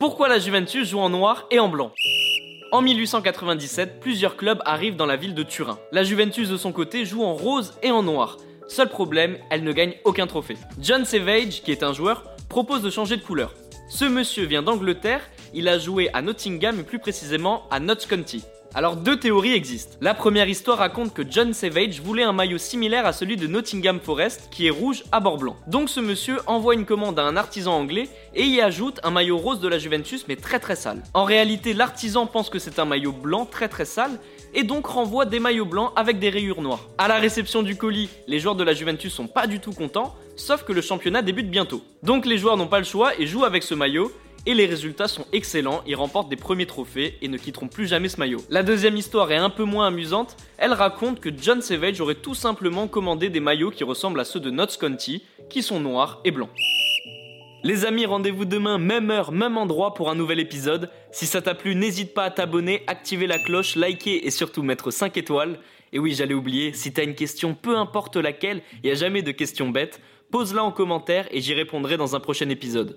Pourquoi la Juventus joue en noir et en blanc? En 1897, plusieurs clubs arrivent dans la ville de Turin. La Juventus de son côté joue en rose et en noir. Seul problème, elle ne gagne aucun trophée. John Savage, qui est un joueur, propose de changer de couleur. Ce monsieur vient d'Angleterre, il a joué à Nottingham et plus précisément à Notts County. Alors deux théories existent. La première histoire raconte que John Savage voulait un maillot similaire à celui de Nottingham Forest qui est rouge à bord blanc. Donc ce monsieur envoie une commande à un artisan anglais et y ajoute un maillot rose de la Juventus mais très très sale. En réalité l'artisan pense que c'est un maillot blanc très très sale et donc renvoie des maillots blancs avec des rayures noires. À la réception du colis, les joueurs de la Juventus sont pas du tout contents, sauf que le championnat débute bientôt. Donc les joueurs n'ont pas le choix et jouent avec ce maillot et les résultats sont excellents, ils remportent des premiers trophées et ne quitteront plus jamais ce maillot. La deuxième histoire est un peu moins amusante, elle raconte que John Savage aurait tout simplement commandé des maillots qui ressemblent à ceux de Notts County, qui sont noirs et blancs. Les amis, rendez-vous demain, même heure, même endroit pour un nouvel épisode. Si ça t'a plu, n'hésite pas à t'abonner, activer la cloche, liker et surtout mettre 5 étoiles. Et oui, j'allais oublier, si t'as une question, peu importe laquelle, il n'y a jamais de questions bêtes, pose-la en commentaire et j'y répondrai dans un prochain épisode.